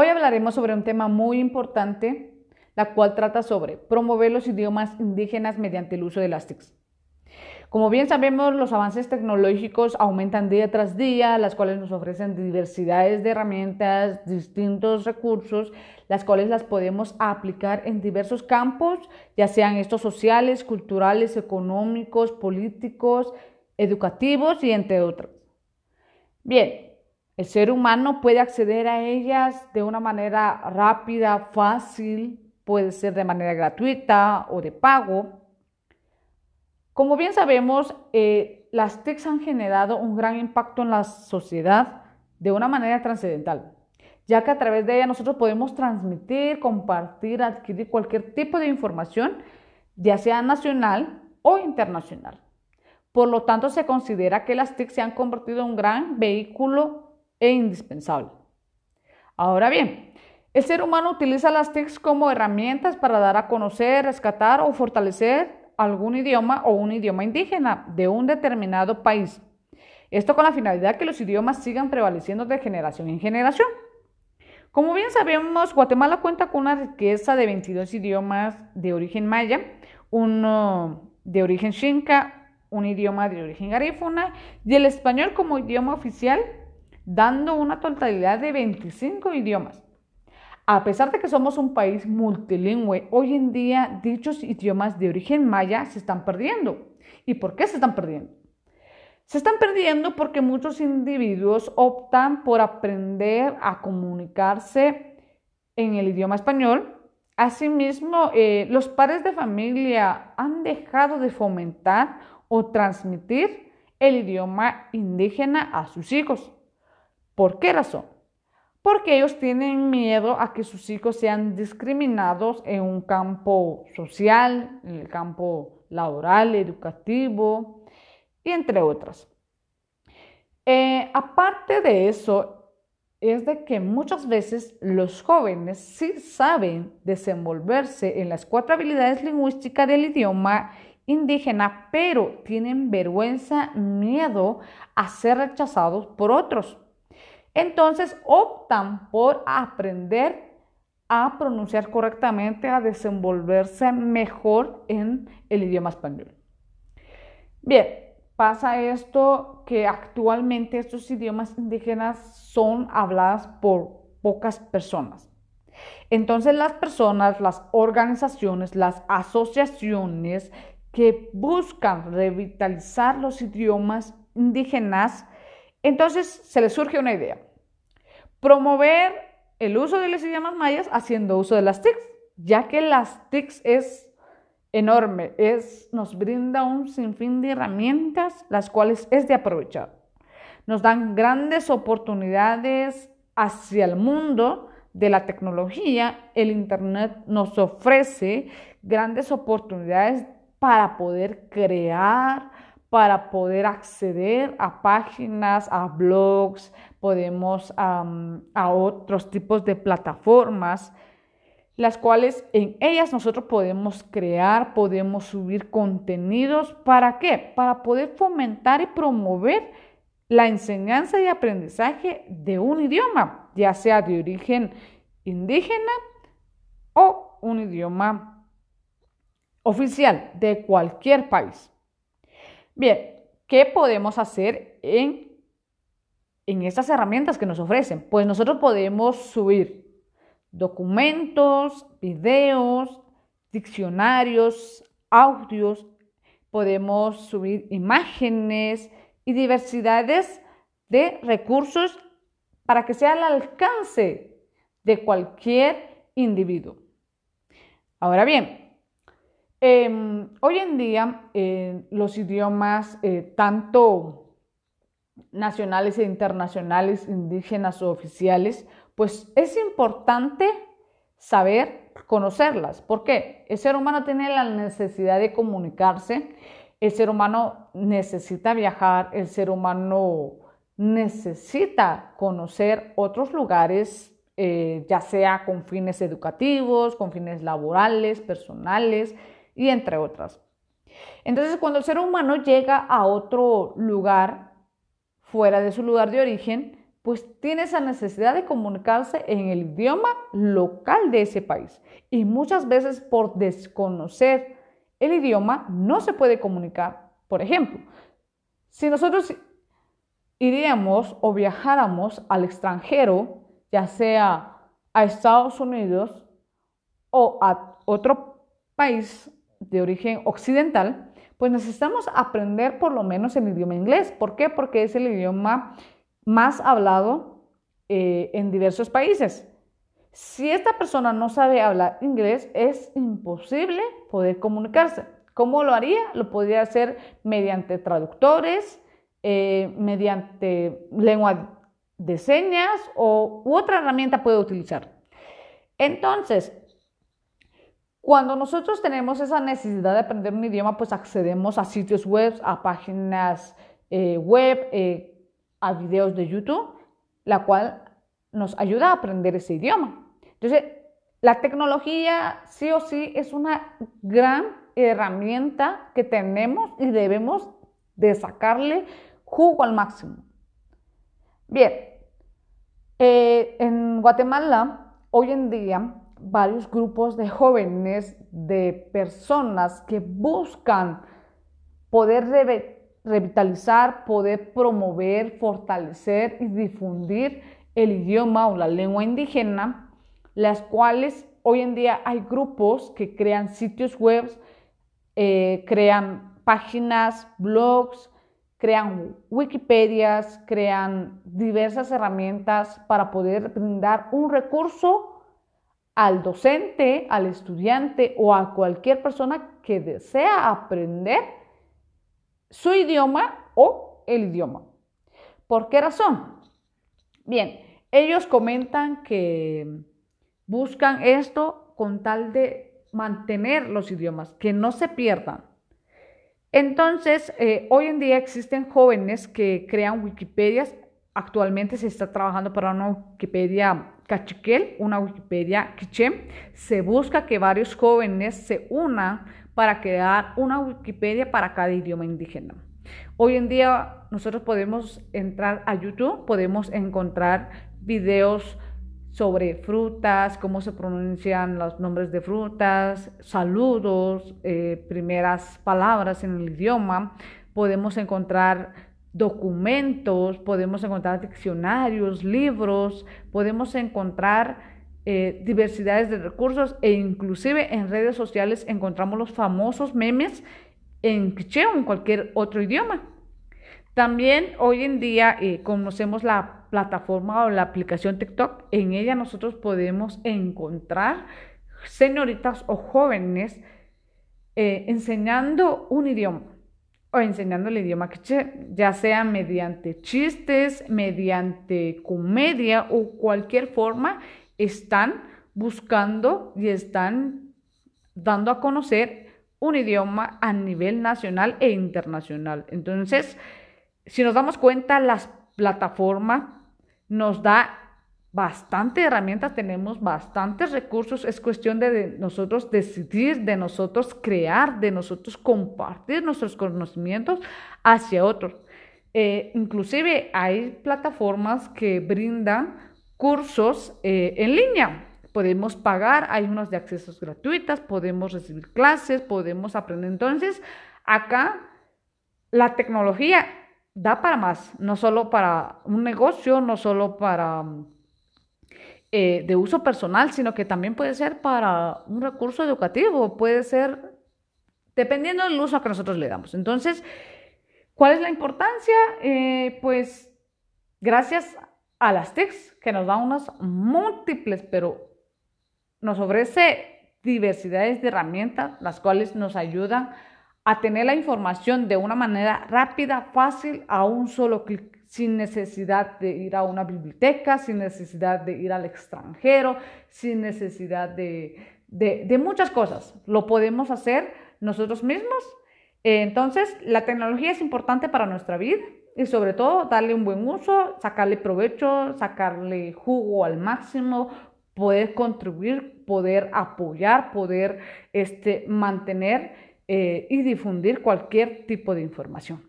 Hoy hablaremos sobre un tema muy importante, la cual trata sobre promover los idiomas indígenas mediante el uso de las TICs. Como bien sabemos, los avances tecnológicos aumentan día tras día, las cuales nos ofrecen diversidades de herramientas, distintos recursos, las cuales las podemos aplicar en diversos campos, ya sean estos sociales, culturales, económicos, políticos, educativos y entre otros. Bien, el ser humano puede acceder a ellas de una manera rápida, fácil, puede ser de manera gratuita o de pago. Como bien sabemos, eh, las TICs han generado un gran impacto en la sociedad de una manera trascendental, ya que a través de ellas nosotros podemos transmitir, compartir, adquirir cualquier tipo de información, ya sea nacional o internacional. Por lo tanto, se considera que las TIC se han convertido en un gran vehículo e indispensable. Ahora bien, el ser humano utiliza las TICs como herramientas para dar a conocer, rescatar o fortalecer algún idioma o un idioma indígena de un determinado país. Esto con la finalidad que los idiomas sigan prevaleciendo de generación en generación. Como bien sabemos, Guatemala cuenta con una riqueza de 22 idiomas de origen maya, uno de origen xinca, un idioma de origen garífuna y el español como idioma oficial, dando una totalidad de 25 idiomas. A pesar de que somos un país multilingüe, hoy en día dichos idiomas de origen maya se están perdiendo. ¿Y por qué se están perdiendo? Se están perdiendo porque muchos individuos optan por aprender a comunicarse en el idioma español. Asimismo, eh, los padres de familia han dejado de fomentar o transmitir el idioma indígena a sus hijos. ¿Por qué razón? porque ellos tienen miedo a que sus hijos sean discriminados en un campo social, en el campo laboral, educativo y entre otras. Eh, aparte de eso, es de que muchas veces los jóvenes sí saben desenvolverse en las cuatro habilidades lingüísticas del idioma indígena, pero tienen vergüenza, miedo a ser rechazados por otros. Entonces optan por aprender a pronunciar correctamente, a desenvolverse mejor en el idioma español. Bien, pasa esto que actualmente estos idiomas indígenas son habladas por pocas personas. Entonces las personas, las organizaciones, las asociaciones que buscan revitalizar los idiomas indígenas, entonces se les surge una idea. Promover el uso de los idiomas mayas haciendo uso de las TICs, ya que las TICs es enorme, es, nos brinda un sinfín de herramientas las cuales es de aprovechar. Nos dan grandes oportunidades hacia el mundo de la tecnología. El Internet nos ofrece grandes oportunidades para poder crear, para poder acceder a páginas, a blogs, podemos a otros tipos de plataformas, las cuales en ellas nosotros podemos crear, podemos subir contenidos. ¿Para qué? Para poder fomentar y promover la enseñanza y aprendizaje de un idioma, ya sea de origen indígena o un idioma oficial de cualquier país. Bien, ¿qué podemos hacer en, en estas herramientas que nos ofrecen? Pues nosotros podemos subir documentos, videos, diccionarios, audios, podemos subir imágenes y diversidades de recursos para que sea al alcance de cualquier individuo. Ahora bien, Em, hoy en día eh, los idiomas, eh, tanto nacionales e internacionales, indígenas o oficiales, pues es importante saber conocerlas. ¿Por qué? El ser humano tiene la necesidad de comunicarse, el ser humano necesita viajar, el ser humano necesita conocer otros lugares, eh, ya sea con fines educativos, con fines laborales, personales, y entre otras. Entonces, cuando el ser humano llega a otro lugar, fuera de su lugar de origen, pues tiene esa necesidad de comunicarse en el idioma local de ese país. Y muchas veces por desconocer el idioma no se puede comunicar. Por ejemplo, si nosotros iríamos o viajáramos al extranjero, ya sea a Estados Unidos o a otro país de origen occidental, pues necesitamos aprender por lo menos el idioma inglés. ¿Por qué? Porque es el idioma más hablado eh, en diversos países. Si esta persona no sabe hablar inglés, es imposible poder comunicarse. ¿Cómo lo haría? Lo podría hacer mediante traductores, eh, mediante lengua de señas o otra herramienta puede utilizar. Entonces, cuando nosotros tenemos esa necesidad de aprender un idioma, pues accedemos a sitios web, a páginas eh, web, eh, a videos de YouTube, la cual nos ayuda a aprender ese idioma. Entonces, la tecnología sí o sí es una gran herramienta que tenemos y debemos de sacarle jugo al máximo. Bien, eh, en Guatemala hoy en día varios grupos de jóvenes, de personas que buscan poder revitalizar, poder promover, fortalecer y difundir el idioma o la lengua indígena, las cuales hoy en día hay grupos que crean sitios web, eh, crean páginas, blogs, crean Wikipedias, crean diversas herramientas para poder brindar un recurso al docente, al estudiante o a cualquier persona que desea aprender su idioma o el idioma. ¿Por qué razón? Bien, ellos comentan que buscan esto con tal de mantener los idiomas, que no se pierdan. Entonces, eh, hoy en día existen jóvenes que crean Wikipedias. Actualmente se está trabajando para una Wikipedia cachiquel, una Wikipedia quiché. Se busca que varios jóvenes se unan para crear una Wikipedia para cada idioma indígena. Hoy en día nosotros podemos entrar a YouTube, podemos encontrar videos sobre frutas, cómo se pronuncian los nombres de frutas, saludos, eh, primeras palabras en el idioma. Podemos encontrar documentos, podemos encontrar diccionarios, libros, podemos encontrar eh, diversidades de recursos e inclusive en redes sociales encontramos los famosos memes en quiché o en cualquier otro idioma. También hoy en día eh, conocemos la plataforma o la aplicación TikTok. En ella nosotros podemos encontrar señoritas o jóvenes eh, enseñando un idioma o enseñando el idioma quiché, ya sea mediante chistes, mediante comedia o cualquier forma, están buscando y están dando a conocer un idioma a nivel nacional e internacional. Entonces, si nos damos cuenta, las plataformas nos da bastante herramientas, tenemos bastantes recursos, es cuestión de nosotros decidir, de nosotros crear, de nosotros compartir nuestros conocimientos hacia otros. Eh, inclusive hay plataformas que brindan cursos eh, en línea. Podemos pagar, hay unos de accesos gratuitas, podemos recibir clases, podemos aprender. Entonces, acá la tecnología da para más, no solo para un negocio, no solo para eh, de uso personal, sino que también puede ser para un recurso educativo, puede ser dependiendo del uso que nosotros le damos. Entonces, ¿cuál es la importancia? Eh, pues gracias a las TICs, que nos dan unas múltiples, pero nos ofrece diversidades de herramientas, las cuales nos ayudan a tener la información de una manera rápida, fácil, a un solo clic, sin necesidad de ir a una biblioteca, sin necesidad de ir al extranjero, sin necesidad de, de, muchas cosas. Lo podemos hacer nosotros mismos. Entonces, la tecnología es importante para nuestra vida y sobre todo darle un buen uso, sacarle provecho, sacarle jugo al máximo, poder contribuir, poder apoyar, poder este, mantener eh, y difundir cualquier tipo de información.